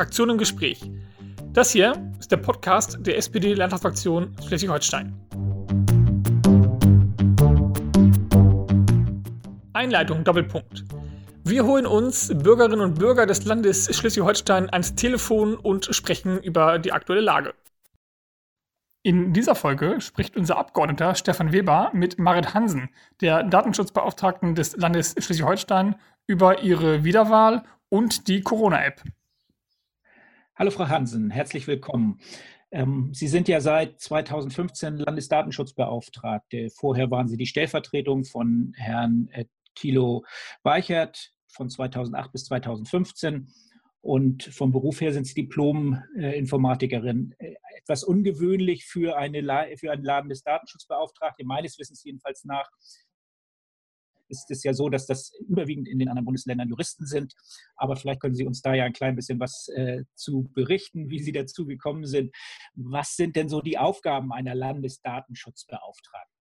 Fraktion im Gespräch. Das hier ist der Podcast der SPD-Landtagsfraktion Schleswig-Holstein. Einleitung Doppelpunkt. Wir holen uns Bürgerinnen und Bürger des Landes Schleswig-Holstein ans Telefon und sprechen über die aktuelle Lage. In dieser Folge spricht unser Abgeordneter Stefan Weber mit Marit Hansen, der Datenschutzbeauftragten des Landes Schleswig-Holstein, über ihre Wiederwahl und die Corona-App. Hallo Frau Hansen, herzlich willkommen. Ähm, Sie sind ja seit 2015 Landesdatenschutzbeauftragte. Vorher waren Sie die Stellvertretung von Herrn äh, Thilo Weichert von 2008 bis 2015 und vom Beruf her sind Sie Diplom-Informatikerin. Äh, etwas ungewöhnlich für, eine, für einen Laden meines Wissens jedenfalls nach, ist es ja so, dass das überwiegend in den anderen Bundesländern Juristen sind. Aber vielleicht können Sie uns da ja ein klein bisschen was äh, zu berichten, wie Sie dazu gekommen sind. Was sind denn so die Aufgaben einer Landesdatenschutzbeauftragten?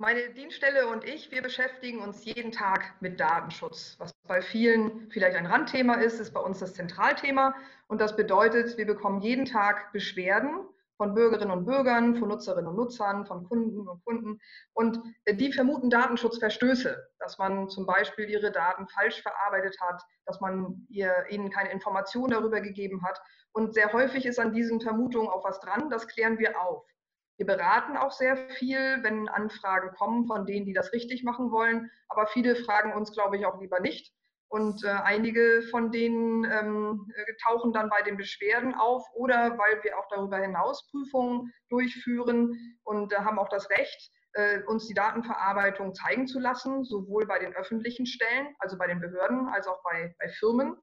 Meine Dienststelle und ich, wir beschäftigen uns jeden Tag mit Datenschutz. Was bei vielen vielleicht ein Randthema ist, ist bei uns das Zentralthema. Und das bedeutet, wir bekommen jeden Tag Beschwerden von Bürgerinnen und Bürgern, von Nutzerinnen und Nutzern, von Kunden und Kunden. Und die vermuten Datenschutzverstöße, dass man zum Beispiel ihre Daten falsch verarbeitet hat, dass man ihr, ihnen keine Information darüber gegeben hat. Und sehr häufig ist an diesen Vermutungen auch was dran. Das klären wir auf. Wir beraten auch sehr viel, wenn Anfragen kommen von denen, die das richtig machen wollen. Aber viele fragen uns, glaube ich, auch lieber nicht. Und äh, einige von denen ähm, äh, tauchen dann bei den Beschwerden auf oder weil wir auch darüber hinaus Prüfungen durchführen und äh, haben auch das Recht, äh, uns die Datenverarbeitung zeigen zu lassen, sowohl bei den öffentlichen Stellen, also bei den Behörden, als auch bei, bei Firmen.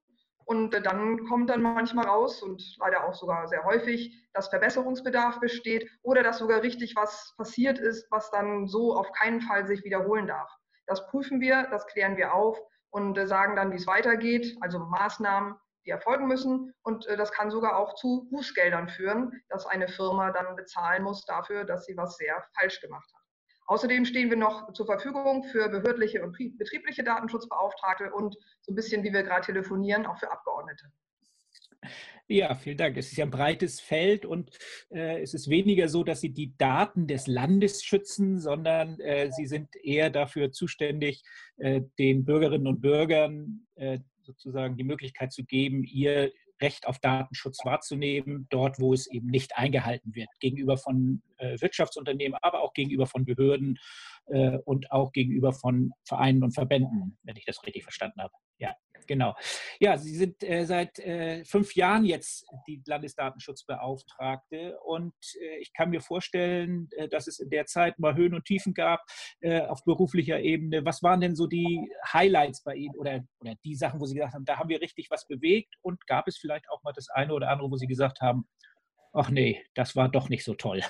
Und dann kommt dann manchmal raus und leider auch sogar sehr häufig, dass Verbesserungsbedarf besteht oder dass sogar richtig was passiert ist, was dann so auf keinen Fall sich wiederholen darf. Das prüfen wir, das klären wir auf und äh, sagen dann, wie es weitergeht, also Maßnahmen, die erfolgen müssen. Und äh, das kann sogar auch zu Bußgeldern führen, dass eine Firma dann bezahlen muss dafür, dass sie was sehr falsch gemacht hat. Außerdem stehen wir noch zur Verfügung für behördliche und betriebliche Datenschutzbeauftragte und so ein bisschen, wie wir gerade telefonieren, auch für Abgeordnete. Ja, vielen Dank. Es ist ja ein breites Feld und äh, es ist weniger so, dass Sie die Daten des Landes schützen, sondern äh, Sie sind eher dafür zuständig, äh, den Bürgerinnen und Bürgern äh, sozusagen die Möglichkeit zu geben, ihr Recht auf Datenschutz wahrzunehmen, dort, wo es eben nicht eingehalten wird, gegenüber von äh, Wirtschaftsunternehmen, aber auch gegenüber von Behörden äh, und auch gegenüber von Vereinen und Verbänden, wenn ich das richtig verstanden habe. Ja, genau. Ja, Sie sind äh, seit äh, fünf Jahren jetzt die Landesdatenschutzbeauftragte und äh, ich kann mir vorstellen, äh, dass es in der Zeit mal Höhen und Tiefen gab äh, auf beruflicher Ebene. Was waren denn so die Highlights bei Ihnen oder, oder die Sachen, wo Sie gesagt haben, da haben wir richtig was bewegt und gab es vielleicht auch mal das eine oder andere, wo Sie gesagt haben, ach nee, das war doch nicht so toll?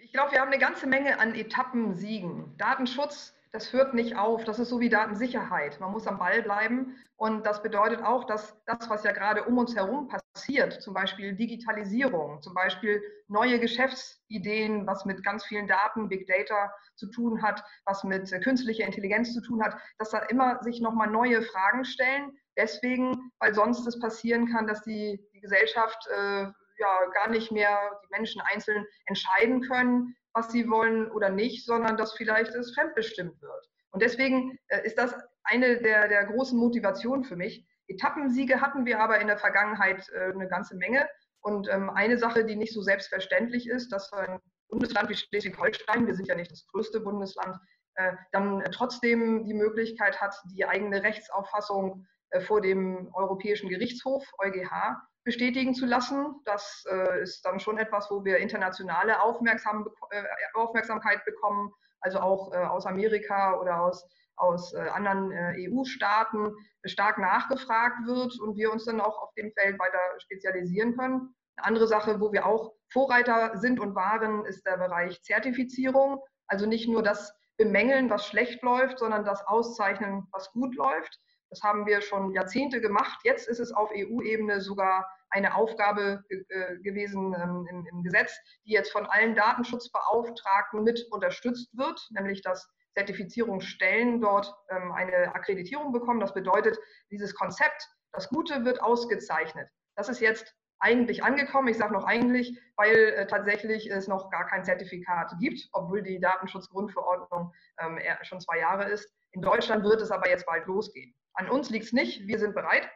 Ich glaube, wir haben eine ganze Menge an Etappensiegen. Datenschutz das hört nicht auf. Das ist so wie Datensicherheit. Man muss am Ball bleiben. Und das bedeutet auch, dass das, was ja gerade um uns herum passiert, zum Beispiel Digitalisierung, zum Beispiel neue Geschäftsideen, was mit ganz vielen Daten, Big Data zu tun hat, was mit künstlicher Intelligenz zu tun hat, dass da immer sich nochmal neue Fragen stellen. Deswegen, weil sonst es passieren kann, dass die, die Gesellschaft äh, ja gar nicht mehr die Menschen einzeln entscheiden können, was sie wollen oder nicht, sondern dass vielleicht es fremdbestimmt wird. Und deswegen äh, ist das eine der, der großen Motivationen für mich. Etappensiege hatten wir aber in der Vergangenheit äh, eine ganze Menge. Und ähm, eine Sache, die nicht so selbstverständlich ist, dass ein Bundesland wie Schleswig-Holstein, wir sind ja nicht das größte Bundesland, äh, dann trotzdem die Möglichkeit hat, die eigene Rechtsauffassung vor dem Europäischen Gerichtshof, EuGH, bestätigen zu lassen. Das äh, ist dann schon etwas, wo wir internationale Aufmerksam, äh, Aufmerksamkeit bekommen, also auch äh, aus Amerika oder aus, aus äh, anderen äh, EU-Staaten stark nachgefragt wird und wir uns dann auch auf dem Feld weiter spezialisieren können. Eine andere Sache, wo wir auch Vorreiter sind und waren, ist der Bereich Zertifizierung. Also nicht nur das bemängeln, was schlecht läuft, sondern das auszeichnen, was gut läuft. Das haben wir schon Jahrzehnte gemacht. Jetzt ist es auf EU-Ebene sogar eine Aufgabe äh, gewesen ähm, im, im, Gesetz, die jetzt von allen Datenschutzbeauftragten mit unterstützt wird, nämlich dass Zertifizierungsstellen dort ähm, eine Akkreditierung bekommen. Das bedeutet, dieses Konzept, Das Gute wird ausgezeichnet. Das ist jetzt eigentlich angekommen. Ich sage noch eigentlich, weil äh, tatsächlich es noch gar kein Zertifikat gibt, obwohl die Datenschutzgrundverordnung ähm, schon zwei Jahre ist. In Deutschland wird es aber jetzt bald losgehen. An uns liegt es nicht, wir sind bereit.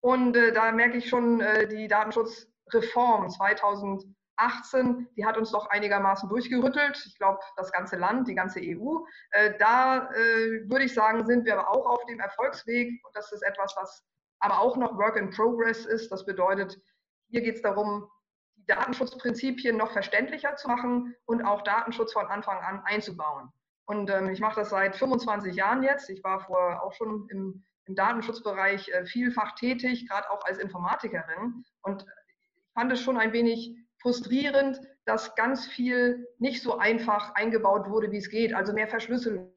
Und äh, da merke ich schon, äh, die Datenschutzreform 2018, die hat uns doch einigermaßen durchgerüttelt. Ich glaube, das ganze Land, die ganze EU. Äh, da äh, würde ich sagen, sind wir aber auch auf dem Erfolgsweg. Und das ist etwas, was aber auch noch Work in Progress ist. Das bedeutet, hier geht es darum, die Datenschutzprinzipien noch verständlicher zu machen und auch Datenschutz von Anfang an einzubauen. Und ähm, ich mache das seit 25 Jahren jetzt. Ich war vorher auch schon im, im Datenschutzbereich äh, vielfach tätig, gerade auch als Informatikerin. Und ich fand es schon ein wenig frustrierend, dass ganz viel nicht so einfach eingebaut wurde, wie es geht. Also mehr Verschlüsselung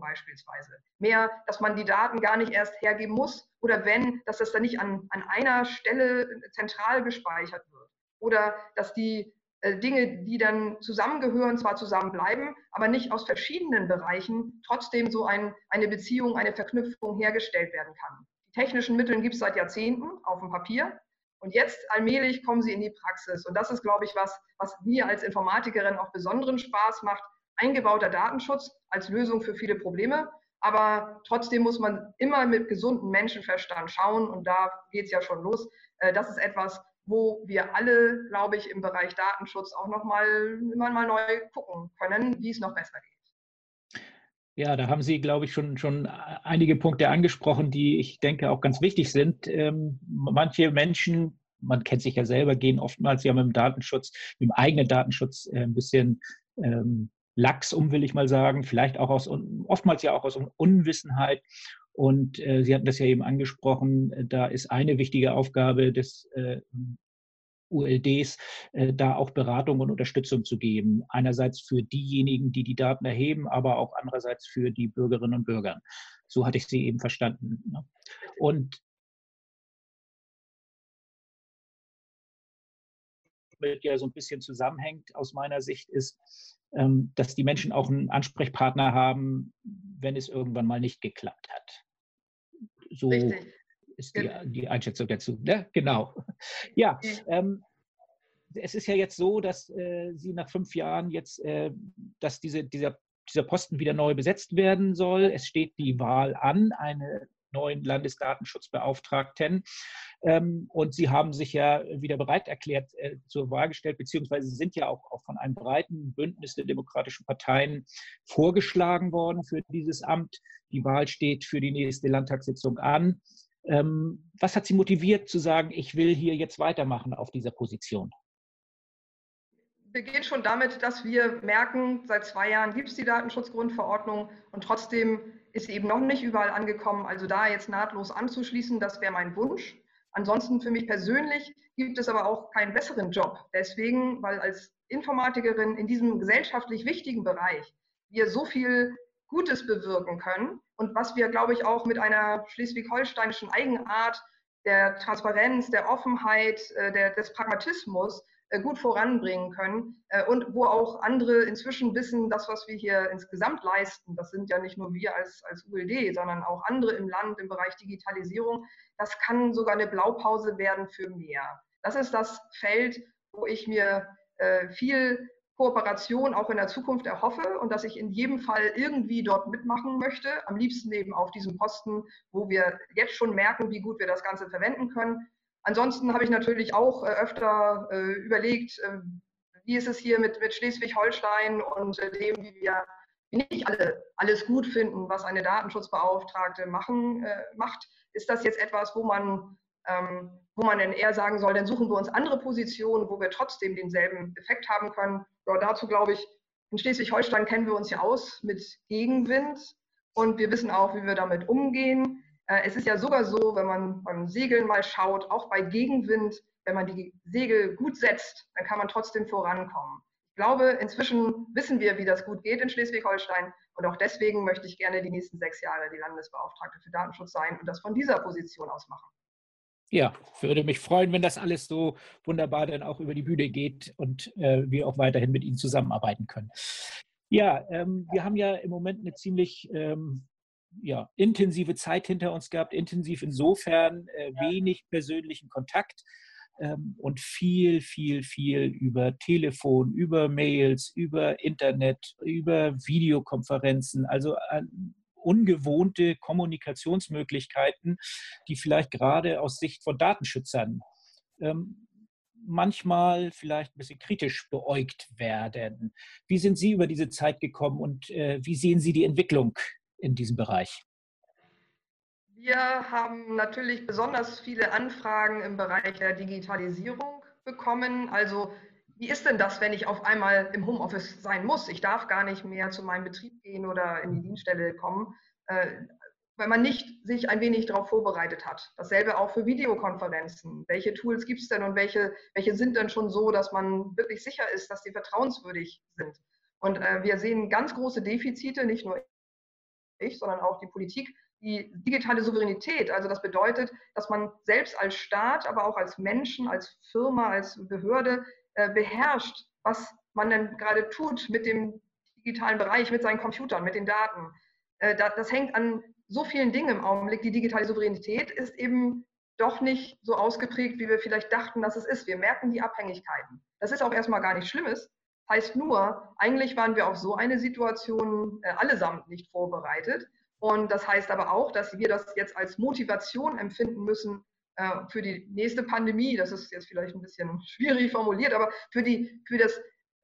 beispielsweise. Mehr, dass man die Daten gar nicht erst hergeben muss oder wenn, dass das dann nicht an, an einer Stelle zentral gespeichert wird. Oder dass die äh, Dinge, die dann zusammengehören, zwar zusammenbleiben, aber nicht aus verschiedenen Bereichen trotzdem so ein, eine Beziehung, eine Verknüpfung hergestellt werden kann. Die technischen Mittel gibt es seit Jahrzehnten auf dem Papier. Und jetzt allmählich kommen sie in die Praxis. Und das ist, glaube ich, was, was mir als Informatikerin auch besonderen Spaß macht, eingebauter Datenschutz als Lösung für viele Probleme. Aber trotzdem muss man immer mit gesundem Menschenverstand schauen und da geht es ja schon los. Äh, das ist etwas, wo wir alle, glaube ich, im Bereich Datenschutz auch nochmal immer mal neu gucken können, wie es noch besser geht. Ja, da haben Sie, glaube ich, schon, schon einige Punkte angesprochen, die ich denke auch ganz wichtig sind. Ähm, manche Menschen, man kennt sich ja selber, gehen oftmals ja mit dem Datenschutz, mit dem eigenen Datenschutz äh, ein bisschen ähm, lax um, will ich mal sagen, vielleicht auch aus, oftmals ja auch aus Unwissenheit. Und äh, Sie hatten das ja eben angesprochen, äh, da ist eine wichtige Aufgabe des äh, ULDs, äh, da auch Beratung und Unterstützung zu geben. Einerseits für diejenigen, die die Daten erheben, aber auch andererseits für die Bürgerinnen und Bürger. So hatte ich Sie eben verstanden. Ne? Und mit ja so ein bisschen zusammenhängt aus meiner Sicht ist, ähm, dass die Menschen auch einen Ansprechpartner haben, wenn es irgendwann mal nicht geklappt hat. So Richtig. ist die, die, Einschätzung dazu. Ne? Genau. Ja, ähm, es ist ja jetzt so, dass äh, Sie nach fünf Jahren jetzt, äh, dass diese, dieser, dieser Posten wieder neu besetzt werden soll. Es steht die Wahl an, eine neuen Landesdatenschutzbeauftragten. Ähm, und Sie haben sich ja wieder bereit erklärt äh, zur Wahl gestellt, beziehungsweise sind ja auch, auch von einem breiten Bündnis der demokratischen Parteien vorgeschlagen worden für dieses Amt. Die Wahl steht für die nächste Landtagssitzung an. Ähm, was hat Sie motiviert zu sagen, ich will hier jetzt weitermachen auf dieser Position? beginnt schon damit, dass wir merken, seit zwei Jahren gibt es die Datenschutzgrundverordnung und trotzdem ist eben noch nicht überall angekommen. Also da jetzt nahtlos anzuschließen, das wäre mein Wunsch. Ansonsten für mich persönlich gibt es aber auch keinen besseren Job. Deswegen, weil als Informatikerin in diesem gesellschaftlich wichtigen Bereich wir so viel Gutes bewirken können und was wir, glaube ich, auch mit einer schleswig-holsteinischen Eigenart der Transparenz, der Offenheit, äh, der, des Pragmatismus gut voranbringen können äh, und wo auch andere inzwischen wissen, das, was wir hier insgesamt leisten, das sind ja nicht nur wir als, als ULD, sondern auch andere im Land im Bereich Digitalisierung, das kann sogar eine Blaupause werden für mehr. Das ist das Feld, wo ich mir äh, viel Kooperation auch in der Zukunft erhoffe und dass ich in jedem Fall irgendwie dort mitmachen möchte. Am liebsten eben auf diesem Posten, wo wir jetzt schon merken, wie gut wir das Ganze verwenden können. Ansonsten habe ich natürlich auch äh, öfter äh, überlegt, äh, wie ist es hier mit, mit Schleswig-Holstein und dem, wie wir nicht alle alles gut finden, was eine Datenschutzbeauftragte machen, macht. Ist das jetzt etwas, wo man, ähm, wo man denn eher sagen soll, dann suchen wir uns andere Positionen, wo wir trotzdem denselben Effekt haben können? Ja, dazu glaube ich, in Schleswig-Holstein kennen wir uns ja aus mit Gegenwind und wir wissen auch, wie wir damit umgehen. Äh, es ist ja sogar so, wenn man beim Segeln mal schaut, auch bei Gegenwind, wenn man die Segel gut setzt, dann kann man trotzdem vorankommen. Ich glaube, inzwischen wissen wir, wie das gut geht in Schleswig-Holstein. Und auch deswegen möchte ich gerne die nächsten sechs Jahre die Landesbeauftragte für Datenschutz sein und das von dieser Position aus machen. Ja, würde mich freuen, wenn das alles so wunderbar dann auch über die Bühne geht und äh, wir auch weiterhin mit Ihnen zusammenarbeiten können. Ja, ähm, wir haben ja im Moment eine ziemlich ähm, ja, intensive Zeit hinter uns gehabt, intensiv insofern äh, wenig persönlichen Kontakt ähm, und viel, viel, viel über Telefon, über Mails, über Internet, über Videokonferenzen, also äh, ungewohnte Kommunikationsmöglichkeiten, die vielleicht gerade aus Sicht von Datenschützern ähm, manchmal vielleicht ein bisschen kritisch beäugt werden. Wie sind Sie über diese Zeit gekommen und äh, wie sehen Sie die Entwicklung in diesem Bereich? Wir haben natürlich besonders viele Anfragen im Bereich der Digitalisierung bekommen. Also wie ist denn das, wenn ich auf einmal im Homeoffice sein muss? Ich darf gar nicht mehr zu meinem Betrieb gehen oder in die Dienststelle kommen, äh, weil man nicht sich ein wenig darauf vorbereitet hat. Dasselbe auch für Videokonferenzen. Welche Tools gibt es denn und welche, welche sind denn schon so, dass man wirklich sicher ist, dass sie vertrauenswürdig sind? Und äh, wir sehen ganz große Defizite, nicht nur ich, sondern auch die Politik, die digitale Souveränität. Also das bedeutet, dass man selbst als Staat, aber auch als Menschen, als Firma, als Behörde äh, beherrscht, was man denn gerade tut mit dem digitalen Bereich, mit seinen Computern, mit den Daten. Äh, das, das hängt an so vielen Dingen im Augenblick. Die digitale Souveränität ist eben doch nicht so ausgeprägt, wie wir vielleicht dachten, dass es ist. Wir merken die Abhängigkeiten. Das ist auch erstmal gar nichts Schlimmes. Heißt nur, eigentlich waren wir auf so eine Situation äh, allesamt nicht vorbereitet. Und das heißt aber auch, dass wir das jetzt als Motivation empfinden müssen äh, für die nächste Pandemie. Das ist jetzt vielleicht ein bisschen schwierig formuliert, aber für, die, für das,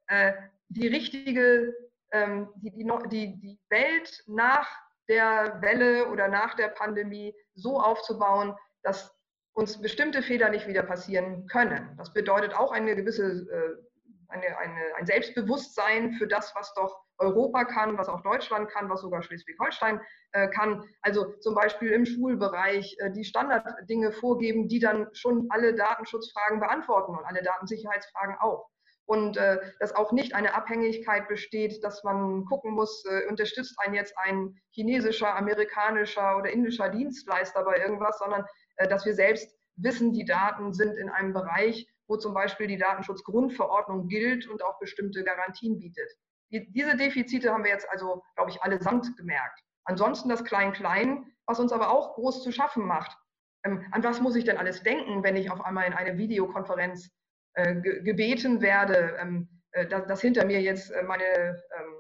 äh, die richtige, ähm, die, die, die Welt nach der Welle oder nach der Pandemie so aufzubauen, dass uns bestimmte Fehler nicht wieder passieren können. Das bedeutet auch eine gewisse äh, eine, eine, ein Selbstbewusstsein für das, was doch Europa kann, was auch Deutschland kann, was sogar Schleswig-Holstein äh, kann. Also zum Beispiel im Schulbereich äh, die Standarddinge vorgeben, die dann schon alle Datenschutzfragen beantworten und alle Datensicherheitsfragen auch. Und äh, dass auch nicht eine Abhängigkeit besteht, dass man gucken muss, äh, unterstützt einen jetzt ein chinesischer, amerikanischer oder indischer Dienstleister bei irgendwas, sondern äh, dass wir selbst wissen, die Daten sind in einem Bereich, wo zum Beispiel die Datenschutzgrundverordnung gilt und auch bestimmte Garantien bietet. Die, diese Defizite haben wir jetzt also, glaube ich, allesamt gemerkt. Ansonsten das Klein-Klein, was uns aber auch groß zu schaffen macht. Ähm, an was muss ich denn alles denken, wenn ich auf einmal in eine Videokonferenz äh, ge gebeten werde, ähm, äh, dass, dass, hinter mir jetzt äh, meine ähm,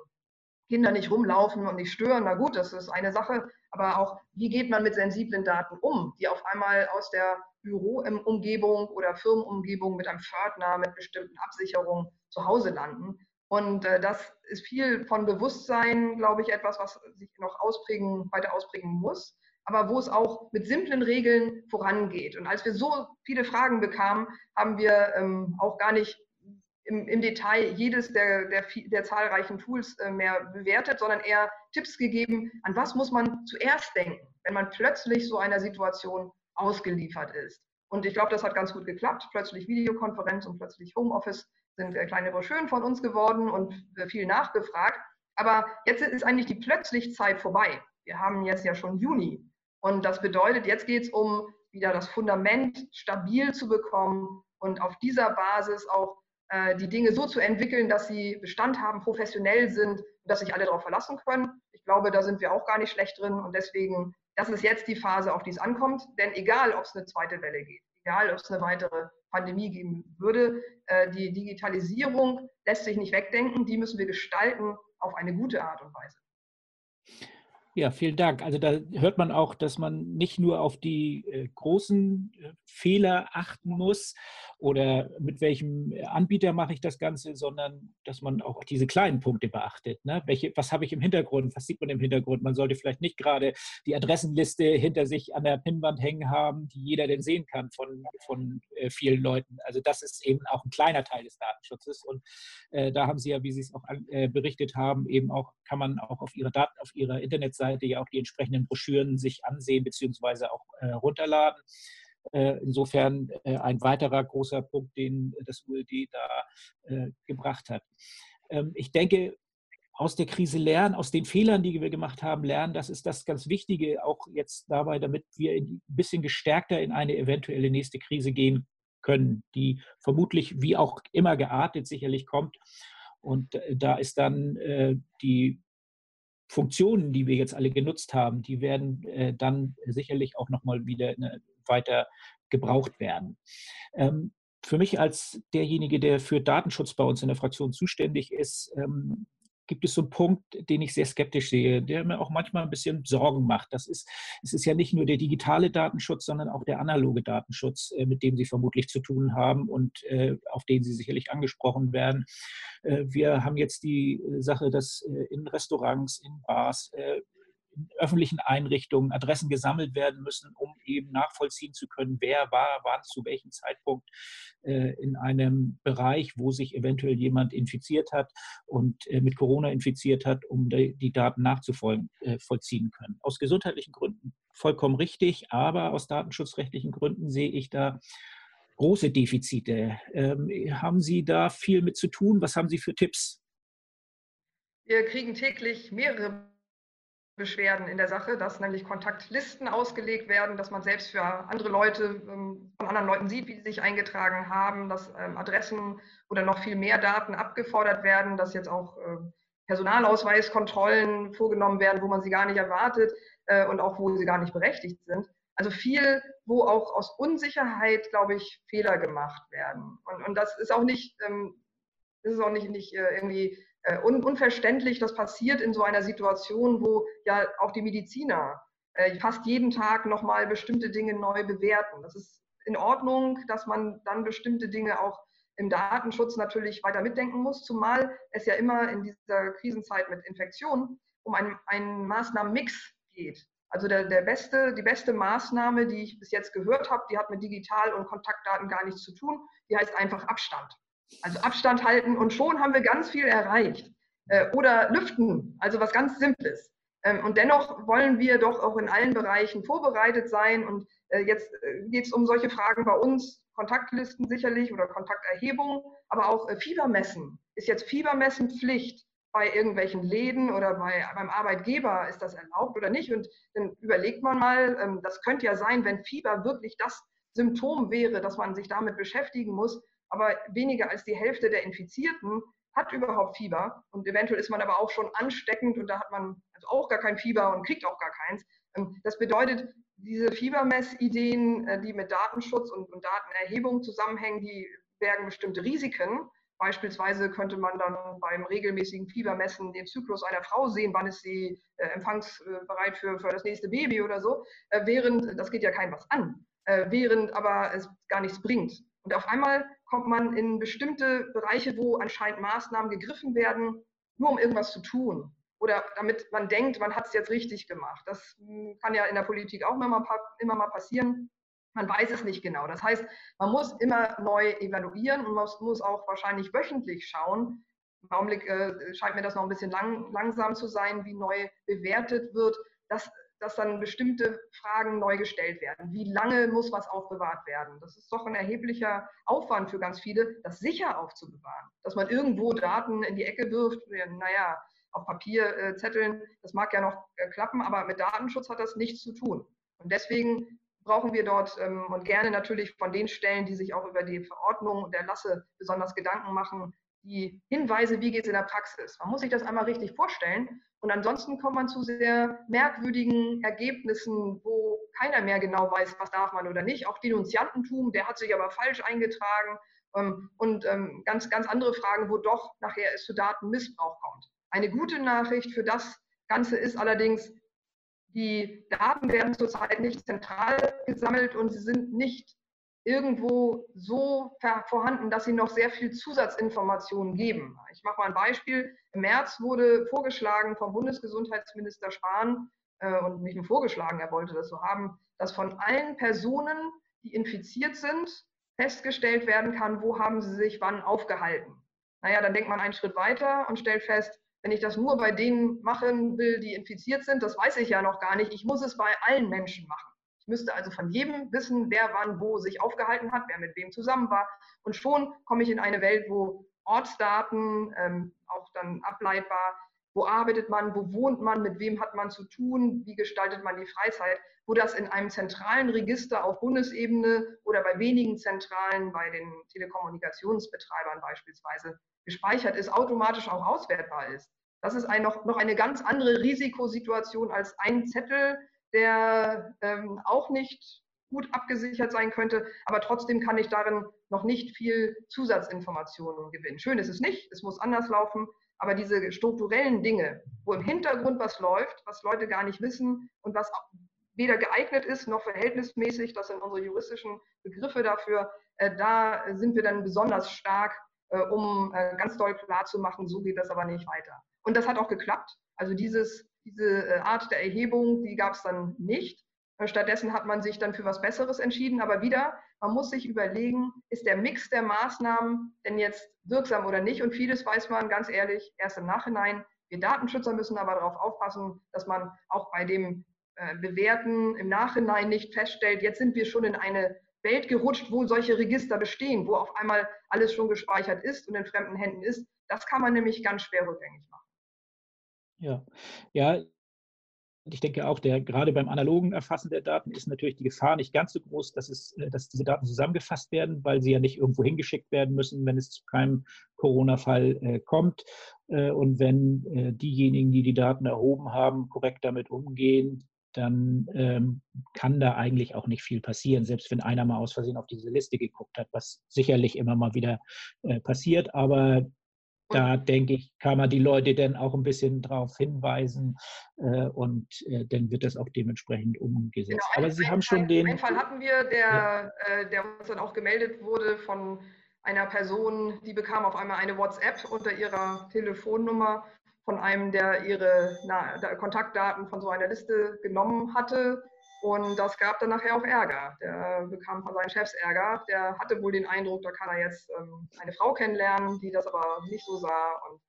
Kinder nicht rumlaufen und nicht stören? Na gut, das ist eine Sache. Aber auch, wie geht man mit sensiblen Daten um, die auf einmal aus der Büroumgebung oder Firmenumgebung mit einem Pförtner, mit bestimmten Absicherungen zu Hause landen. Und äh, das ist viel von Bewusstsein, glaube ich, etwas, was sich noch ausprägen, weiter ausprägen muss, aber wo es auch mit simplen Regeln vorangeht. Und als wir so viele Fragen bekamen, haben wir ähm, auch gar nicht im, im, Detail jedes der, der, der zahlreichen Tools äh, mehr bewertet, sondern eher Tipps gegeben, an was muss man zuerst denken, wenn man plötzlich so einer Situation ausgeliefert ist. Und ich glaube, das hat ganz gut geklappt. Plötzlich Videokonferenz und plötzlich Homeoffice sind äh, kleine Broschüren von uns geworden und äh, viel nachgefragt. Aber jetzt ist eigentlich die plötzlich Zeit vorbei. Wir haben jetzt ja schon Juni. Und das bedeutet, jetzt geht es um wieder das Fundament stabil zu bekommen und auf dieser Basis auch die Dinge so zu entwickeln, dass sie Bestand haben, professionell sind, dass sich alle darauf verlassen können. Ich glaube, da sind wir auch gar nicht schlecht drin und deswegen das ist jetzt die Phase, auf die es ankommt. Denn egal, ob es eine zweite Welle geht, egal, ob es eine weitere Pandemie geben würde, äh, die Digitalisierung lässt sich nicht wegdenken. Die müssen wir gestalten auf eine gute Art und Weise. Ja, vielen Dank. Also da hört man auch, dass man nicht nur auf die äh, großen äh, Fehler achten muss oder mit welchem Anbieter mache ich das Ganze, sondern dass man auch diese kleinen Punkte beachtet. Ne? Welche, was habe ich im Hintergrund? Was sieht man im Hintergrund? Man sollte vielleicht nicht gerade die Adressenliste hinter sich an der Pinnwand hängen haben, die jeder denn sehen kann von, von äh, vielen Leuten. Also das ist eben auch ein kleiner Teil des Datenschutzes. Und äh, da haben Sie ja, wie Sie es auch an, äh, berichtet haben, eben auch, kann man auch auf Ihrer Daten, auf Ihrer Internetseite ja auch die entsprechenden Broschüren sich ansehen bzw. auch äh, runterladen. Äh, insofern äh, ein weiterer großer Punkt, den das ULD da äh, gebracht hat. Ähm, ich denke, aus der Krise lernen, aus den Fehlern, die wir gemacht haben, lernen, das ist das ganz Wichtige, auch jetzt dabei, damit wir ein bisschen gestärkter in eine eventuelle nächste Krise gehen können, die vermutlich wie auch immer geartet sicherlich kommt. Und da ist dann die Funktionen, die wir jetzt alle genutzt haben, die werden äh, dann sicherlich auch nochmal wieder ne, weiter gebraucht werden. Ähm, für mich als derjenige, der für Datenschutz bei uns in der Fraktion zuständig ist, ähm, gibt es so einen Punkt, den ich sehr skeptisch sehe, der mir auch manchmal ein bisschen Sorgen macht. Das ist, es ist ja nicht nur der digitale Datenschutz, sondern auch der analoge Datenschutz, äh, mit dem Sie vermutlich zu tun haben und äh, auf den Sie sicherlich angesprochen werden. Äh, wir haben jetzt die Sache, dass in Restaurants, in Bars, in öffentlichen Einrichtungen Adressen gesammelt werden müssen, um eben nachvollziehen zu können, wer war, wann, zu welchem Zeitpunkt äh, in einem Bereich, wo sich eventuell jemand infiziert hat und äh, mit Corona infiziert hat, um die, Daten nachzuvollziehen äh, können. Aus gesundheitlichen Gründen vollkommen richtig, aber aus datenschutzrechtlichen Gründen sehe ich da große Defizite. Ähm, haben Sie da viel mit zu tun? Was haben Sie für Tipps? Wir kriegen täglich mehrere Beschwerden in der Sache, dass nämlich Kontaktlisten ausgelegt werden, dass man selbst für andere Leute ähm, von anderen Leuten sieht, wie sie sich eingetragen haben, dass ähm, Adressen oder noch viel mehr Daten abgefordert werden, dass jetzt auch ähm, Personalausweiskontrollen vorgenommen werden, wo man sie gar nicht erwartet äh, und auch wo sie gar nicht berechtigt sind. Also viel, wo auch aus Unsicherheit, glaube ich, Fehler gemacht werden. Und, und das ist auch nicht, das ist auch nicht, nicht äh, irgendwie äh, un unverständlich, das passiert in so einer Situation, wo ja auch die Mediziner äh, fast jeden Tag nochmal bestimmte Dinge neu bewerten. Das ist in Ordnung, dass man dann bestimmte Dinge auch im Datenschutz natürlich weiter mitdenken muss, zumal es ja immer in dieser Krisenzeit mit Infektionen um einen, einen Maßnahmenmix geht. Also der, der beste, die beste Maßnahme, die ich bis jetzt gehört habe, die hat mit Digital- und Kontaktdaten gar nichts zu tun, die heißt einfach Abstand. Also Abstand halten und schon haben wir ganz viel erreicht. Äh, oder lüften, also was ganz Simples. Ähm, und dennoch wollen wir doch auch in allen Bereichen vorbereitet sein. Und äh, jetzt äh, geht es um solche Fragen bei uns, Kontaktlisten sicherlich oder Kontakterhebung, aber auch Fiebermessen. Ist jetzt Fiebermessen Pflicht bei irgendwelchen Läden oder bei, beim Arbeitgeber? Ist das erlaubt oder nicht? Und dann überlegt man mal, ähm, das könnte ja sein, wenn Fieber wirklich das Symptom wäre, dass man sich damit beschäftigen muss, aber weniger als die Hälfte der Infizierten hat überhaupt Fieber und eventuell ist man aber auch schon ansteckend und da hat man also auch gar kein Fieber und kriegt auch gar keins. Ähm, das bedeutet, diese Fiebermessideen, äh, die mit Datenschutz und, und Datenerhebung zusammenhängen, die bergen bestimmte Risiken. Beispielsweise könnte man dann beim regelmäßigen Fiebermessen den Zyklus einer Frau sehen, wann ist sie äh, empfangsbereit für, für das nächste Baby oder so, äh, während, das geht ja keinem was an, während aber es gar nichts bringt. Und auf einmal kommt man in bestimmte Bereiche, wo anscheinend Maßnahmen gegriffen werden, nur um irgendwas zu tun. Oder damit man denkt, man hat es jetzt richtig gemacht. Das hm, kann ja in der Politik auch immer mal, immer mal passieren. Man weiß es nicht genau. Das heißt, man muss immer neu evaluieren und man muss auch wahrscheinlich wöchentlich schauen. Im Augenblick äh, scheint mir das noch ein bisschen lang, langsam zu sein, wie neu bewertet wird. Das dass dann bestimmte Fragen neu gestellt werden. Wie lange muss was aufbewahrt werden? Das ist doch ein erheblicher Aufwand für ganz viele, das sicher aufzubewahren. Dass man irgendwo Daten in die Ecke wirft, naja, auf Papierzetteln, äh, das mag ja noch äh, klappen, aber mit Datenschutz hat das nichts zu tun. Und deswegen brauchen wir dort ähm, und gerne natürlich von den Stellen, die sich auch über die Verordnung und Erlasse besonders Gedanken machen, die Hinweise, wie geht es in der Praxis. Man muss sich das einmal richtig vorstellen. Und ansonsten kommt man zu sehr merkwürdigen Ergebnissen, wo keiner mehr genau weiß, was darf man oder nicht. Auch Denunziantentum, der hat sich aber falsch eingetragen. Ähm, und ähm, ganz, ganz andere Fragen, wo doch nachher es zu Datenmissbrauch kommt. Eine gute Nachricht für das Ganze ist allerdings, die Daten werden zurzeit nicht zentral gesammelt und sie sind nicht irgendwo so vorhanden, dass sie noch sehr viel Zusatzinformationen geben. Ich mache mal ein Beispiel. Im März wurde vorgeschlagen vom Bundesgesundheitsminister Spahn, äh, und nicht nur vorgeschlagen, er wollte das so haben, dass von allen Personen, die infiziert sind, festgestellt werden kann, wo haben sie sich wann aufgehalten. Naja, dann denkt man einen Schritt weiter und stellt fest, wenn ich das nur bei denen machen will, die infiziert sind, das weiß ich ja noch gar nicht. Ich muss es bei allen Menschen machen. Müsste also von jedem wissen, wer wann wo sich aufgehalten hat, wer mit wem zusammen war. Und schon komme ich in eine Welt, wo Ortsdaten ähm, auch dann ableitbar, wo arbeitet man, wo wohnt man, mit wem hat man zu tun, wie gestaltet man die Freizeit, wo das in einem zentralen Register auf Bundesebene oder bei wenigen Zentralen, bei den Telekommunikationsbetreibern beispielsweise, gespeichert ist, automatisch auch auswertbar ist. Das ist ein, noch, noch eine ganz andere Risikosituation als ein Zettel, der ähm, auch nicht gut abgesichert sein könnte, aber trotzdem kann ich darin noch nicht viel Zusatzinformationen gewinnen. Schön ist es nicht, es muss anders laufen, aber diese strukturellen Dinge, wo im Hintergrund was läuft, was Leute gar nicht wissen und was weder geeignet ist noch verhältnismäßig, das sind unsere juristischen Begriffe dafür, äh, da sind wir dann besonders stark, äh, um äh, ganz doll klarzumachen, so geht das aber nicht weiter. Und das hat auch geklappt. Also dieses, diese Art der Erhebung, die gab es dann nicht. Stattdessen hat man sich dann für was Besseres entschieden. Aber wieder, man muss sich überlegen, ist der Mix der Maßnahmen denn jetzt wirksam oder nicht? Und vieles weiß man ganz ehrlich erst im Nachhinein. Wir Datenschützer müssen aber darauf aufpassen, dass man auch bei dem äh, Bewerten im Nachhinein nicht feststellt, jetzt sind wir schon in eine Welt gerutscht, wo solche Register bestehen, wo auf einmal alles schon gespeichert ist und in fremden Händen ist. Das kann man nämlich ganz schwer rückgängig machen. Ja, ja, ich denke auch, der, gerade beim analogen Erfassen der Daten ist natürlich die Gefahr nicht ganz so groß, dass, es, äh, dass diese Daten zusammengefasst werden, weil sie ja nicht irgendwo hingeschickt werden müssen, wenn es zu keinem Corona-Fall äh, kommt. Äh, und wenn äh, diejenigen, die die Daten erhoben haben, korrekt damit umgehen, dann ähm, kann da eigentlich auch nicht viel passieren, selbst wenn einer mal aus Versehen auf diese Liste geguckt hat, was sicherlich immer mal wieder äh, passiert. Aber da denke ich, kann man die Leute dann auch ein bisschen darauf hinweisen äh, und äh, dann wird das auch dementsprechend umgesetzt. Genau, Aber Sie haben schon den. Einen Fall hatten wir, der, ja. äh, der uns dann auch gemeldet wurde von einer Person, die bekam auf einmal eine WhatsApp unter ihrer Telefonnummer von einem, der ihre na, Kontaktdaten von so einer Liste genommen hatte und das gab dann nachher auch Ärger. Der bekam von seinen Chefs Ärger. Der hatte wohl den Eindruck, da kann er jetzt ähm, eine Frau kennenlernen, die das aber nicht so sah. Und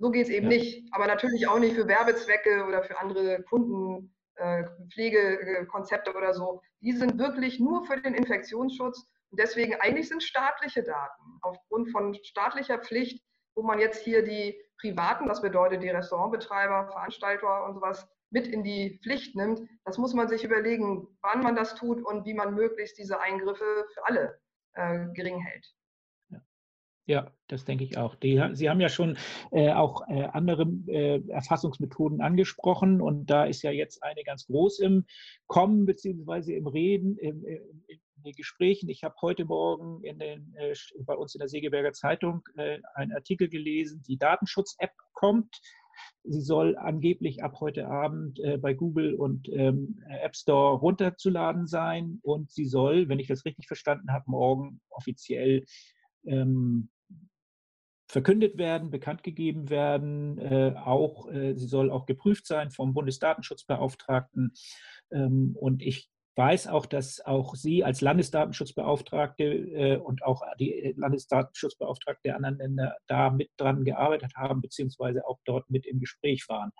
so geht es eben ja. nicht. Aber natürlich auch nicht für Werbezwecke oder für andere Kundenpflegekonzepte äh, oder so. Die sind wirklich nur für den Infektionsschutz. Und deswegen eigentlich sind staatliche Daten aufgrund von staatlicher Pflicht, wo man jetzt hier die Privaten, das bedeutet die Restaurantbetreiber, Veranstalter und sowas, mit in die Pflicht nimmt, das muss man sich überlegen, wann man das tut und wie man möglichst diese Eingriffe für alle äh, gering hält. Ja, das denke ich auch. Die, Sie haben ja schon äh, auch äh, andere äh, Erfassungsmethoden angesprochen und da ist ja jetzt eine ganz groß im Kommen beziehungsweise im Reden, im, im, in den Gesprächen. Ich habe heute Morgen in den, äh, bei uns in der Segeberger Zeitung äh, einen Artikel gelesen, die Datenschutz-App kommt. Sie soll angeblich ab heute Abend äh, bei Google und ähm, App Store runterzuladen sein und sie soll, wenn ich das richtig verstanden habe, morgen offiziell ähm, verkündet werden, bekannt gegeben werden. Äh, auch äh, sie soll auch geprüft sein vom Bundesdatenschutzbeauftragten. Ähm, und ich weiß auch, dass auch Sie als Landesdatenschutzbeauftragte äh, und auch die Landesdatenschutzbeauftragte der anderen Länder da mit dran gearbeitet haben, beziehungsweise auch dort mit im Gespräch waren.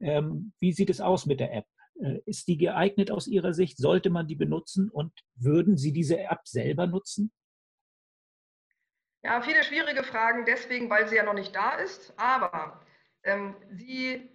Ähm, wie sieht es aus mit der App? Äh, ist die geeignet aus Ihrer Sicht? Sollte man die benutzen und würden Sie diese App selber nutzen? Ja, viele schwierige Fragen, deswegen, weil sie ja noch nicht da ist. Aber ähm, sie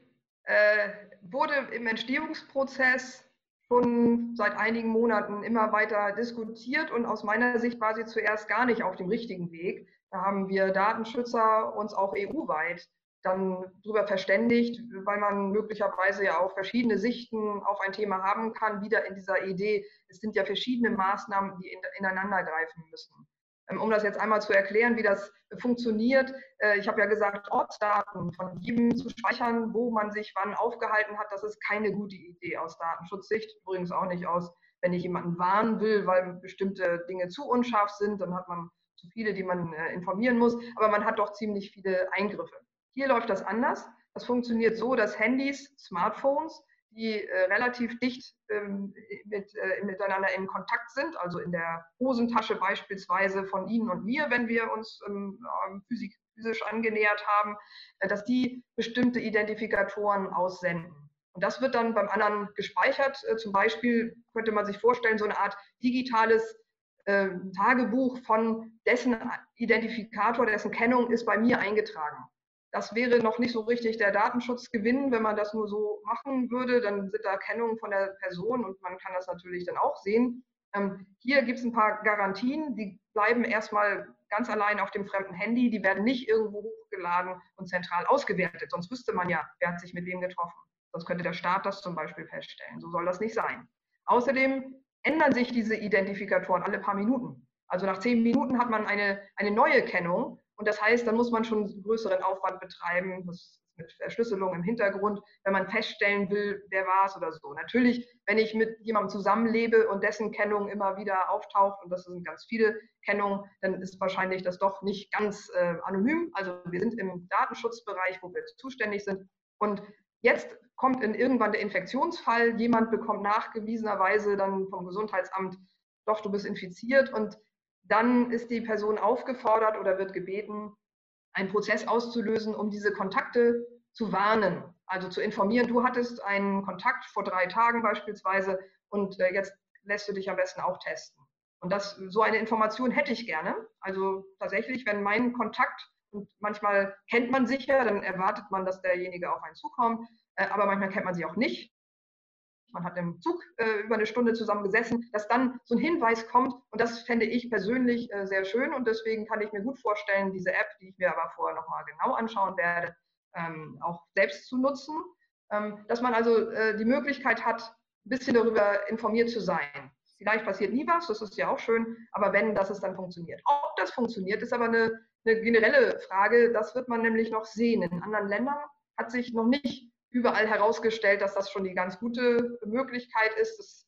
äh, wurde im Entstehungsprozess schon seit einigen Monaten immer weiter diskutiert und aus meiner Sicht war sie zuerst gar nicht auf dem richtigen Weg. Da haben wir Datenschützer uns auch EU-weit dann darüber verständigt, weil man möglicherweise ja auch verschiedene Sichten auf ein Thema haben kann, wieder in dieser Idee, es sind ja verschiedene Maßnahmen, die ineinander greifen müssen. Ähm, um das jetzt einmal zu erklären, wie das funktioniert. Äh, ich habe ja gesagt, Ortsdaten von jedem zu speichern, wo man sich wann aufgehalten hat, das ist keine gute Idee aus Datenschutzsicht. Übrigens auch nicht aus, wenn ich jemanden warnen will, weil bestimmte Dinge zu unscharf sind, dann hat man zu viele, die man äh, informieren muss. Aber man hat doch ziemlich viele Eingriffe. Hier läuft das anders. Das funktioniert so, dass Handys, Smartphones die äh, relativ dicht ähm, mit, äh, miteinander in Kontakt sind, also in der Hosentasche beispielsweise von Ihnen und mir, wenn wir uns ähm, physik, physisch angenähert haben, äh, dass die bestimmte Identifikatoren aussenden. Und das wird dann beim anderen gespeichert. Äh, zum Beispiel könnte man sich vorstellen, so eine Art digitales ähm, Tagebuch von dessen Identifikator, dessen Kennung ist bei mir eingetragen. Das wäre noch nicht so richtig der Datenschutzgewinn, wenn man das nur so machen würde. Dann sind da Kennungen von der Person und man kann das natürlich dann auch sehen. Ähm, hier gibt es ein paar Garantien, die bleiben erstmal ganz allein auf dem fremden Handy, die werden nicht irgendwo hochgeladen und zentral ausgewertet. Sonst wüsste man ja, wer hat sich mit wem getroffen. Sonst könnte der Staat das zum Beispiel feststellen. So soll das nicht sein. Außerdem ändern sich diese Identifikatoren alle paar Minuten. Also nach zehn Minuten hat man eine, eine neue Kennung und das heißt, dann muss man schon größeren Aufwand betreiben. Das mit Verschlüsselung im Hintergrund, wenn man feststellen will, wer war es oder so. Natürlich, wenn ich mit jemandem zusammenlebe und dessen Kennung immer wieder auftaucht, und das sind ganz viele Kennungen, dann ist wahrscheinlich das doch nicht ganz äh, anonym. Also wir sind im Datenschutzbereich, wo wir zuständig sind. Und jetzt kommt in irgendwann der Infektionsfall, jemand bekommt nachgewiesenerweise dann vom Gesundheitsamt, doch, du bist infiziert und dann ist die Person aufgefordert oder wird gebeten, einen Prozess auszulösen, um diese Kontakte zu warnen, also zu informieren, du hattest einen Kontakt vor drei Tagen beispielsweise und äh, jetzt lässt du dich am besten auch testen. Und das, so eine Information hätte ich gerne. Also tatsächlich, wenn mein Kontakt, und manchmal kennt man sich ja, dann erwartet man, dass derjenige auf einen zukommt, äh, aber manchmal kennt man sie auch nicht man hat im Zug äh, über eine Stunde zusammen gesessen, dass dann so ein Hinweis kommt. Und das fände ich persönlich äh, sehr schön. Und deswegen kann ich mir gut vorstellen, diese App, die ich mir aber vorher nochmal genau anschauen werde, ähm, auch selbst zu nutzen. Ähm, dass man also äh, die Möglichkeit hat, ein bisschen darüber informiert zu sein. Vielleicht passiert nie was, das ist ja auch schön, aber wenn, dass es dann funktioniert. Ob das funktioniert, ist aber eine, eine generelle Frage. Das wird man nämlich noch sehen. In anderen Ländern hat sich noch nicht überall herausgestellt, dass das schon die ganz gute Möglichkeit ist, dass,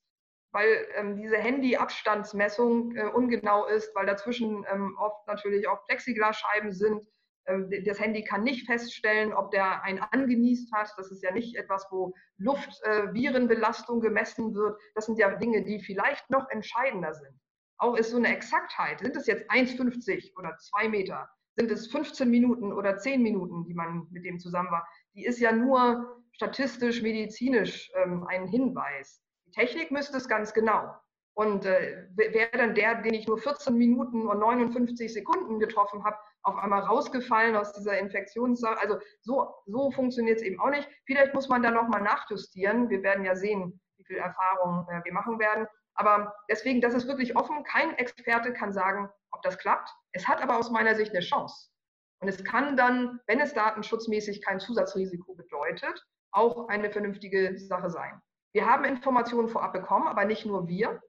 weil ähm, diese Handy-Abstandsmessung äh, ungenau ist, weil dazwischen ähm, oft natürlich auch Plexiglasscheiben sind. Ähm, das Handy kann nicht feststellen, ob der einen angenießt hat. Das ist ja nicht etwas, wo Luftvirenbelastung äh, gemessen wird. Das sind ja Dinge, die vielleicht noch entscheidender sind. Auch ist so eine Exaktheit. Sind es jetzt 1,50 oder 2 Meter? Sind es 15 Minuten oder 10 Minuten, die man mit dem zusammen war? die ist ja nur statistisch, medizinisch ähm, ein Hinweis. Die Technik müsste es ganz genau. Und äh, wäre dann der, den ich nur 14 Minuten und 59 Sekunden getroffen habe, auf einmal rausgefallen aus dieser Infektionssache. Also so, so funktioniert es eben auch nicht. Vielleicht muss man da nochmal nachjustieren. Wir werden ja sehen, wie viel Erfahrung äh, wir machen werden. Aber deswegen, das ist wirklich offen. Kein Experte kann sagen, ob das klappt. Es hat aber aus meiner Sicht eine Chance. Und es kann dann, wenn es datenschutzmäßig kein Zusatzrisiko bedeutet, auch eine vernünftige Sache sein. Wir haben Informationen vorab bekommen, aber nicht nur wir,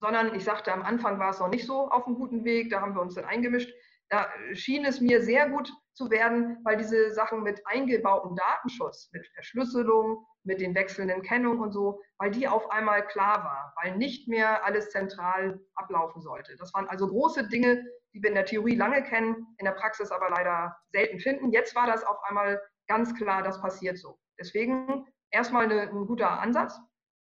sondern ich sagte, am Anfang war es noch nicht so auf einem guten Weg, da haben wir uns dann eingemischt. Da schien es mir sehr gut zu werden, weil diese Sachen mit eingebautem Datenschutz, mit Verschlüsselung, mit den wechselnden Kennungen und so, weil die auf einmal klar war, weil nicht mehr alles zentral ablaufen sollte. Das waren also große Dinge, die wir in der Theorie lange kennen, in der Praxis aber leider selten finden. Jetzt war das auf einmal ganz klar, das passiert so. Deswegen erstmal eine, ein guter Ansatz.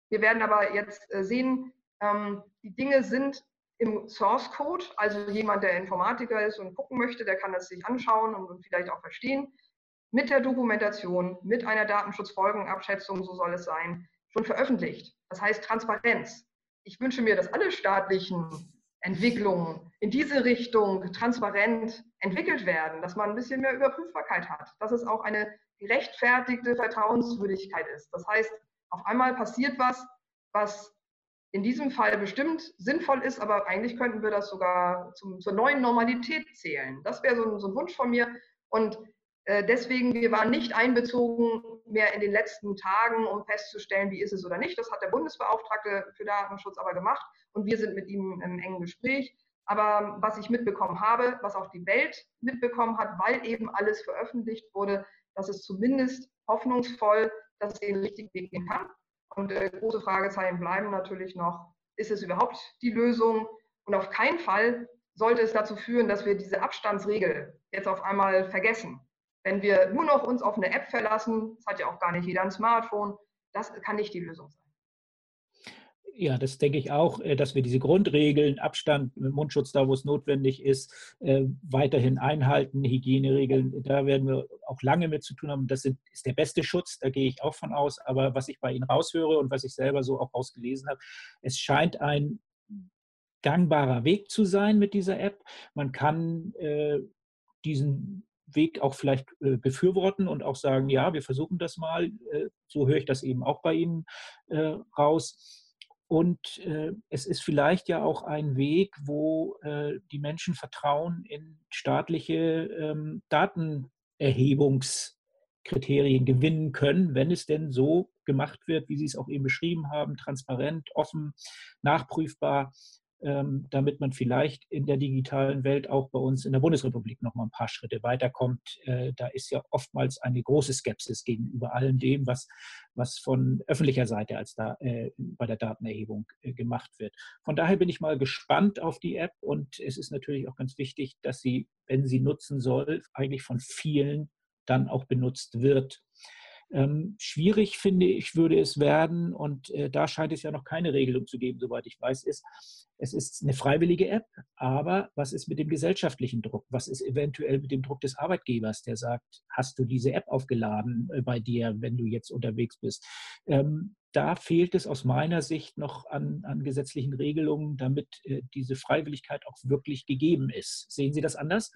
Wir werden aber jetzt äh, sehen, ähm, die Dinge sind im Source Code, also jemand, der Informatiker ist und gucken möchte, der kann das sich anschauen und, vielleicht auch verstehen. Mit der Dokumentation, mit einer Datenschutzfolgenabschätzung, so soll es sein, schon veröffentlicht. Das heißt Transparenz. Ich wünsche mir, dass alle staatlichen Entwicklungen in diese Richtung transparent entwickelt werden, dass man ein bisschen mehr Überprüfbarkeit hat, dass es auch eine gerechtfertigte Vertrauenswürdigkeit ist. Das heißt, auf einmal passiert was, was in diesem Fall bestimmt sinnvoll ist, aber eigentlich könnten wir das sogar zum, zur neuen Normalität zählen. Das wäre so, so, ein Wunsch von mir. Und äh, deswegen, wir waren nicht einbezogen mehr in den letzten Tagen, um festzustellen, wie ist es oder nicht. Das hat der Bundesbeauftragte für Datenschutz aber gemacht und wir sind mit ihm im engen Gespräch. Aber was ich mitbekommen habe, was auch die Welt mitbekommen hat, weil eben alles veröffentlicht wurde, dass es zumindest hoffnungsvoll, dass es den richtigen Weg gehen kann. Und äh, große Fragezeichen bleiben natürlich noch, ist es überhaupt die Lösung? Und auf keinen Fall sollte es dazu führen, dass wir diese Abstandsregel jetzt auf einmal vergessen. Wenn wir nur noch uns auf eine App verlassen, das hat ja auch gar nicht jeder ein Smartphone, das kann nicht die Lösung sein. Ja, das denke ich auch, äh, dass wir diese Grundregeln, Abstand, Mundschutz da, wo es notwendig ist, äh, weiterhin einhalten, Hygieneregeln, da werden wir auch lange mit zu tun haben. Das ist der beste Schutz, da gehe ich auch von aus. Aber was ich bei Ihnen raushöre und was ich selber so auch rausgelesen habe, es scheint ein gangbarer Weg zu sein mit dieser App. Man kann äh, diesen Weg auch vielleicht befürworten und auch sagen, ja, wir versuchen das mal. So höre ich das eben auch bei Ihnen raus. Und äh, es ist vielleicht ja auch ein Weg, wo äh, die Menschen Vertrauen in staatliche ähm, Datenerhebungskriterien gewinnen können, wenn es denn so gemacht wird, wie Sie es auch eben beschrieben haben, transparent, offen, nachprüfbar damit man vielleicht in der digitalen Welt auch bei uns in der Bundesrepublik noch mal ein paar Schritte weiterkommt. Äh, da ist ja oftmals eine große Skepsis gegenüber allem dem, was, was von öffentlicher Seite als da, äh, bei der Datenerhebung äh, gemacht wird. Von daher bin ich mal gespannt auf die App und es ist natürlich auch ganz wichtig, dass sie, wenn sie nutzen soll, eigentlich von vielen dann auch benutzt wird. Ähm, schwierig finde ich, würde es werden, und äh, da scheint es ja noch keine Regelung zu geben, soweit ich weiß, ist, es ist eine freiwillige App, aber was ist mit dem gesellschaftlichen Druck? Was ist eventuell mit dem Druck des Arbeitgebers, der sagt, hast du diese App aufgeladen äh, bei dir, wenn du jetzt unterwegs bist? Ähm, da fehlt es aus meiner Sicht noch an, an gesetzlichen Regelungen, damit äh, diese Freiwilligkeit auch wirklich gegeben ist. Sehen Sie das anders?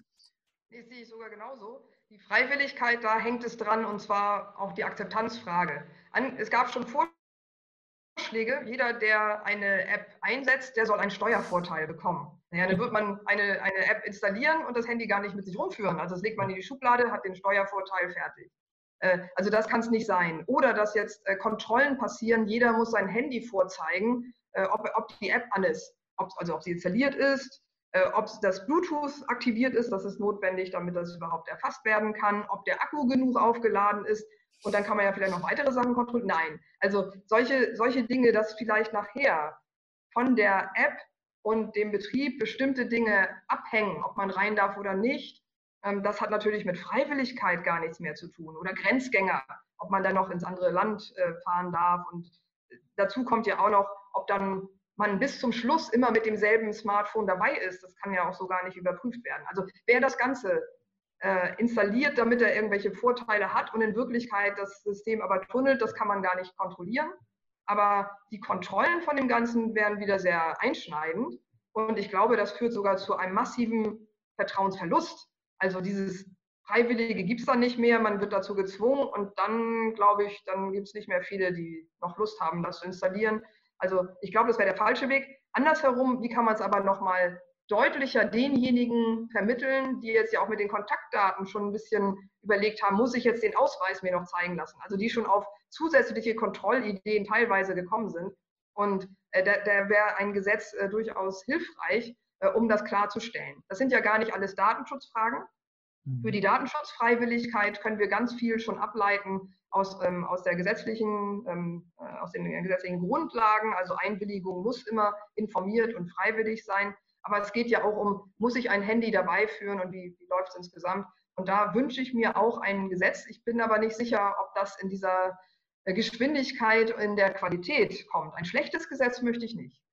Nee, sehe ich sogar genauso. Die Freiwilligkeit, da hängt es dran, und zwar auch die Akzeptanzfrage. An, es gab schon Vorschläge, jeder, der eine App einsetzt, der soll einen Steuervorteil bekommen. Naja, dann wird man eine, eine App installieren und das Handy gar nicht mit sich rumführen. Also das legt man in die Schublade, hat den Steuervorteil fertig. Äh, also das kann es nicht sein. Oder dass jetzt äh, Kontrollen passieren, jeder muss sein Handy vorzeigen, äh, ob, ob die App an ist, ob, also ob sie installiert ist, ob das Bluetooth aktiviert ist, das ist notwendig, damit das überhaupt erfasst werden kann, ob der Akku genug aufgeladen ist. Und dann kann man ja vielleicht noch weitere Sachen kontrollieren. Nein, also solche, solche Dinge, dass vielleicht nachher von der App und dem Betrieb bestimmte Dinge abhängen, ob man rein darf oder nicht, ähm, das hat natürlich mit Freiwilligkeit gar nichts mehr zu tun. Oder Grenzgänger, ob man dann noch ins andere Land äh, fahren darf. Und dazu kommt ja auch noch, ob dann man bis zum Schluss immer mit demselben Smartphone dabei ist. Das kann ja auch so gar nicht überprüft werden. Also wer das Ganze äh, installiert, damit er irgendwelche Vorteile hat und in Wirklichkeit das System aber tunnelt, das kann man gar nicht kontrollieren. Aber die Kontrollen von dem Ganzen werden wieder sehr einschneidend. Und ich glaube, das führt sogar zu einem massiven Vertrauensverlust. Also dieses Freiwillige gibt es dann nicht mehr, man wird dazu gezwungen und dann, glaube ich, dann gibt es nicht mehr viele, die noch Lust haben, das zu installieren. Also ich glaube, das wäre der falsche Weg. Andersherum, wie kann man es aber nochmal deutlicher denjenigen vermitteln, die jetzt ja auch mit den Kontaktdaten schon ein bisschen überlegt haben, muss ich jetzt den Ausweis mir noch zeigen lassen? Also die schon auf zusätzliche Kontrollideen teilweise gekommen sind. Und äh, da, da wäre ein Gesetz äh, durchaus hilfreich, äh, um das klarzustellen. Das sind ja gar nicht alles Datenschutzfragen. Für die mhm. Datenschutzfreiwilligkeit können wir ganz viel schon ableiten aus, ähm, aus, der gesetzlichen, ähm, äh, aus den gesetzlichen Grundlagen. Also Einwilligung muss immer informiert und freiwillig sein. Aber es geht ja auch um, muss ich ein Handy dabei führen und wie, wie läuft es insgesamt? Und da wünsche ich mir auch ein Gesetz. Ich bin aber nicht sicher, ob das in dieser äh, Geschwindigkeit, in der Qualität kommt. Ein schlechtes Gesetz möchte ich nicht.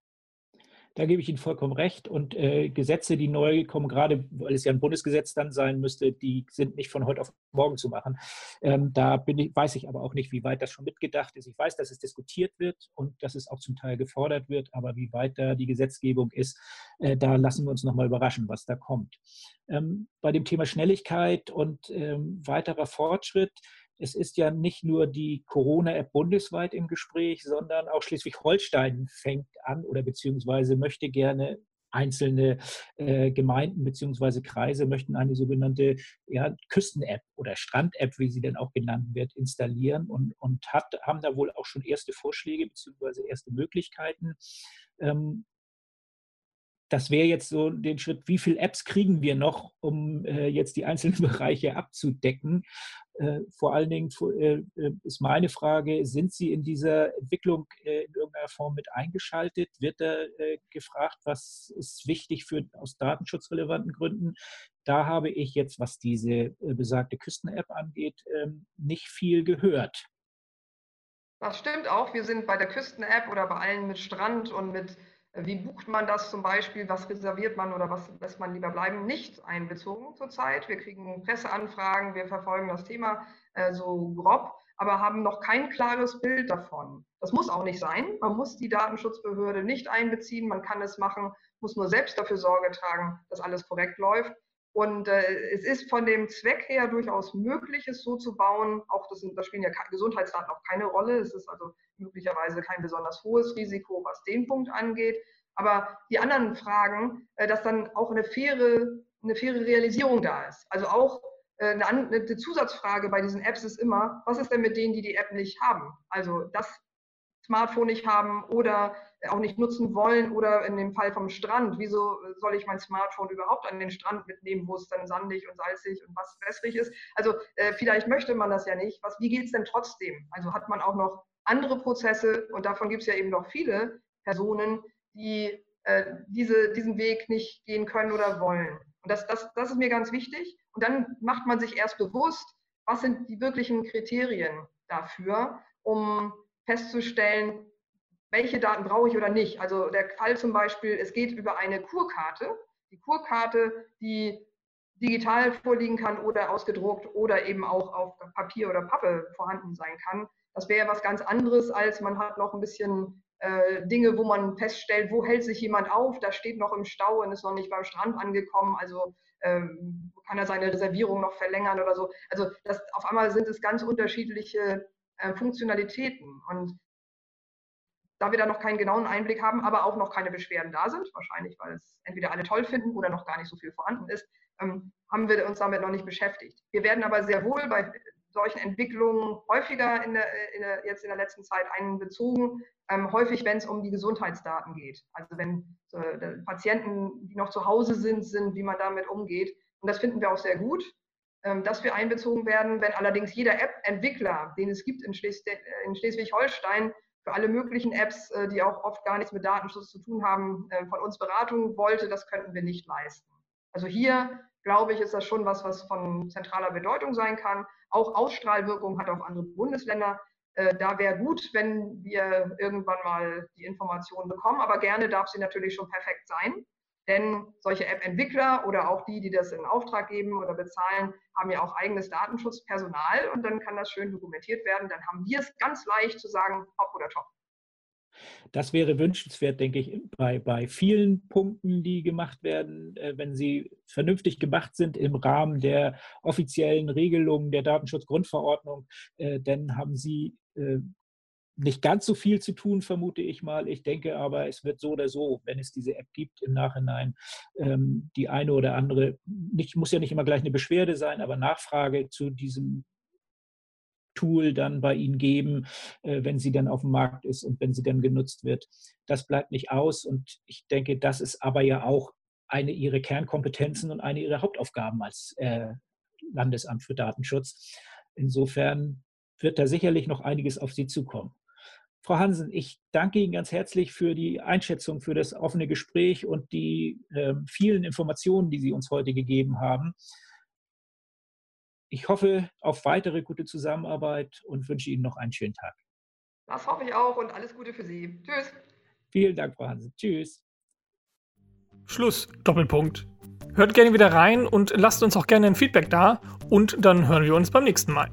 Da gebe ich Ihnen vollkommen recht. Und äh, Gesetze, die neu kommen, gerade weil es ja ein Bundesgesetz dann sein müsste, die sind nicht von heute auf morgen zu machen. Ähm, da ich, weiß ich aber auch nicht, wie weit das schon mitgedacht ist. Ich weiß, dass es diskutiert wird und dass es auch zum Teil gefordert wird, aber wie weit da die Gesetzgebung ist, äh, da lassen wir uns nochmal überraschen, was da kommt. Ähm, bei dem Thema Schnelligkeit und ähm, weiterer Fortschritt es ist ja nicht nur die Corona-App bundesweit im Gespräch, sondern auch Schleswig-Holstein fängt an oder beziehungsweise möchte gerne einzelne äh, Gemeinden beziehungsweise Kreise möchten eine sogenannte ja, Küsten-App oder Strand-App, wie sie denn auch genannt wird, installieren und, und hat, haben da wohl auch schon erste Vorschläge beziehungsweise erste Möglichkeiten. Ähm, das wäre jetzt so den Schritt, wie viele Apps kriegen wir noch, um äh, jetzt die einzelnen Bereiche abzudecken? Äh, vor allen Dingen äh, äh, ist meine Frage, sind Sie in dieser Entwicklung in irgendeiner Form mit eingeschaltet? Wird da gefragt, was ist wichtig für, aus datenschutzrelevanten Gründen? Da habe ich jetzt, was diese besagte Küsten-App angeht, ähm, nicht viel gehört. Das stimmt auch. Wir sind bei der Küsten-App oder bei allen mit Strand und mit wie bucht man das zum Beispiel? Was reserviert man oder was lässt man lieber bleiben? Nicht einbezogen zurzeit. Wir kriegen Presseanfragen, wir verfolgen das Thema äh, so grob, aber haben noch kein klares Bild davon. Das muss auch nicht sein. Man muss die Datenschutzbehörde nicht einbeziehen. Man kann es machen, muss nur selbst dafür Sorge tragen, dass alles korrekt läuft. Und äh, es ist von dem Zweck her durchaus möglich, es so zu bauen. Auch das, da spielen ja Gesundheitsdaten auch keine Rolle. Es ist also möglicherweise kein besonders hohes Risiko, was den Punkt angeht. Aber die anderen Fragen, äh, dass dann auch eine faire, eine faire Realisierung da ist. Also auch äh, eine, eine Zusatzfrage bei diesen Apps ist immer, was ist denn mit denen, die die App nicht haben? Also das Smartphone nicht haben oder auch nicht nutzen wollen oder in dem Fall vom Strand, wieso soll ich mein Smartphone überhaupt an den Strand mitnehmen, wo es dann sandig und salzig und was wässrig ist? Also äh, vielleicht möchte man das ja nicht. Was, wie geht es denn trotzdem? Also hat man auch noch andere Prozesse und davon gibt es ja eben noch viele Personen, die äh, diese, diesen Weg nicht gehen können oder wollen. Und das, das, das ist mir ganz wichtig. Und dann macht man sich erst bewusst, was sind die wirklichen Kriterien dafür, um festzustellen, welche Daten brauche ich oder nicht. Also der Fall zum Beispiel, es geht über eine Kurkarte. Die Kurkarte, die digital vorliegen kann oder ausgedruckt oder eben auch auf Papier oder Pappe vorhanden sein kann. Das wäre was ganz anderes, als man hat noch ein bisschen äh, Dinge, wo man feststellt, wo hält sich jemand auf, da steht noch im Stau und ist noch nicht beim Strand angekommen, also ähm, kann er seine Reservierung noch verlängern oder so. Also das, auf einmal sind es ganz unterschiedliche äh, Funktionalitäten. Und da wir da noch keinen genauen Einblick haben, aber auch noch keine Beschwerden da sind, wahrscheinlich weil es entweder alle toll finden oder noch gar nicht so viel vorhanden ist, ähm, haben wir uns damit noch nicht beschäftigt. Wir werden aber sehr wohl bei solchen Entwicklungen häufiger in der, in der, jetzt in der letzten Zeit einbezogen, ähm, häufig wenn es um die Gesundheitsdaten geht. Also wenn äh, Patienten, die noch zu Hause sind, sind, wie man damit umgeht. Und das finden wir auch sehr gut. Ähm, dass wir einbezogen werden. Wenn allerdings jeder App-Entwickler, den es gibt in, in Schleswig-Holstein, für alle möglichen Apps, äh, die auch oft gar nichts mit Datenschutz zu tun haben, äh, von uns Beratung wollte, das könnten wir nicht leisten. Also hier, glaube ich, ist das schon was, was von zentraler Bedeutung sein kann. Auch Ausstrahlwirkung hat auf andere Bundesländer. Äh, da wäre gut, wenn wir irgendwann mal die Informationen bekommen, aber gerne darf sie natürlich schon perfekt sein. Denn solche App-Entwickler oder auch die, die das in Auftrag geben oder bezahlen, haben ja auch eigenes Datenschutzpersonal und dann kann das schön dokumentiert werden. Dann haben wir es ganz leicht zu sagen, top oder top. Das wäre wünschenswert, denke ich, bei, bei vielen Punkten, die gemacht werden, äh, wenn sie vernünftig gemacht sind im Rahmen der offiziellen Regelungen der Datenschutzgrundverordnung. Äh, dann haben sie äh, nicht ganz so viel zu tun, vermute ich mal. Ich denke aber, es wird so oder so, wenn es diese App gibt im Nachhinein, ähm, die eine oder andere, nicht, muss ja nicht immer gleich eine Beschwerde sein, aber Nachfrage zu diesem Tool dann bei Ihnen geben, äh, wenn sie dann auf dem Markt ist und wenn sie dann genutzt wird. Das bleibt nicht aus und ich denke, das ist aber ja auch eine Ihrer Kernkompetenzen und eine Ihrer Hauptaufgaben als äh, Landesamt für Datenschutz. Insofern wird da sicherlich noch einiges auf Sie zukommen. Frau Hansen, ich danke Ihnen ganz herzlich für die Einschätzung, für das offene Gespräch und die äh, vielen Informationen, die Sie uns heute gegeben haben. Ich hoffe auf weitere gute Zusammenarbeit und wünsche Ihnen noch einen schönen Tag. Das hoffe ich auch und alles Gute für Sie. Tschüss. Vielen Dank, Frau Hansen. Tschüss. Schluss, Doppelpunkt. Hört gerne wieder rein und lasst uns auch gerne ein Feedback da und dann hören wir uns beim nächsten Mal.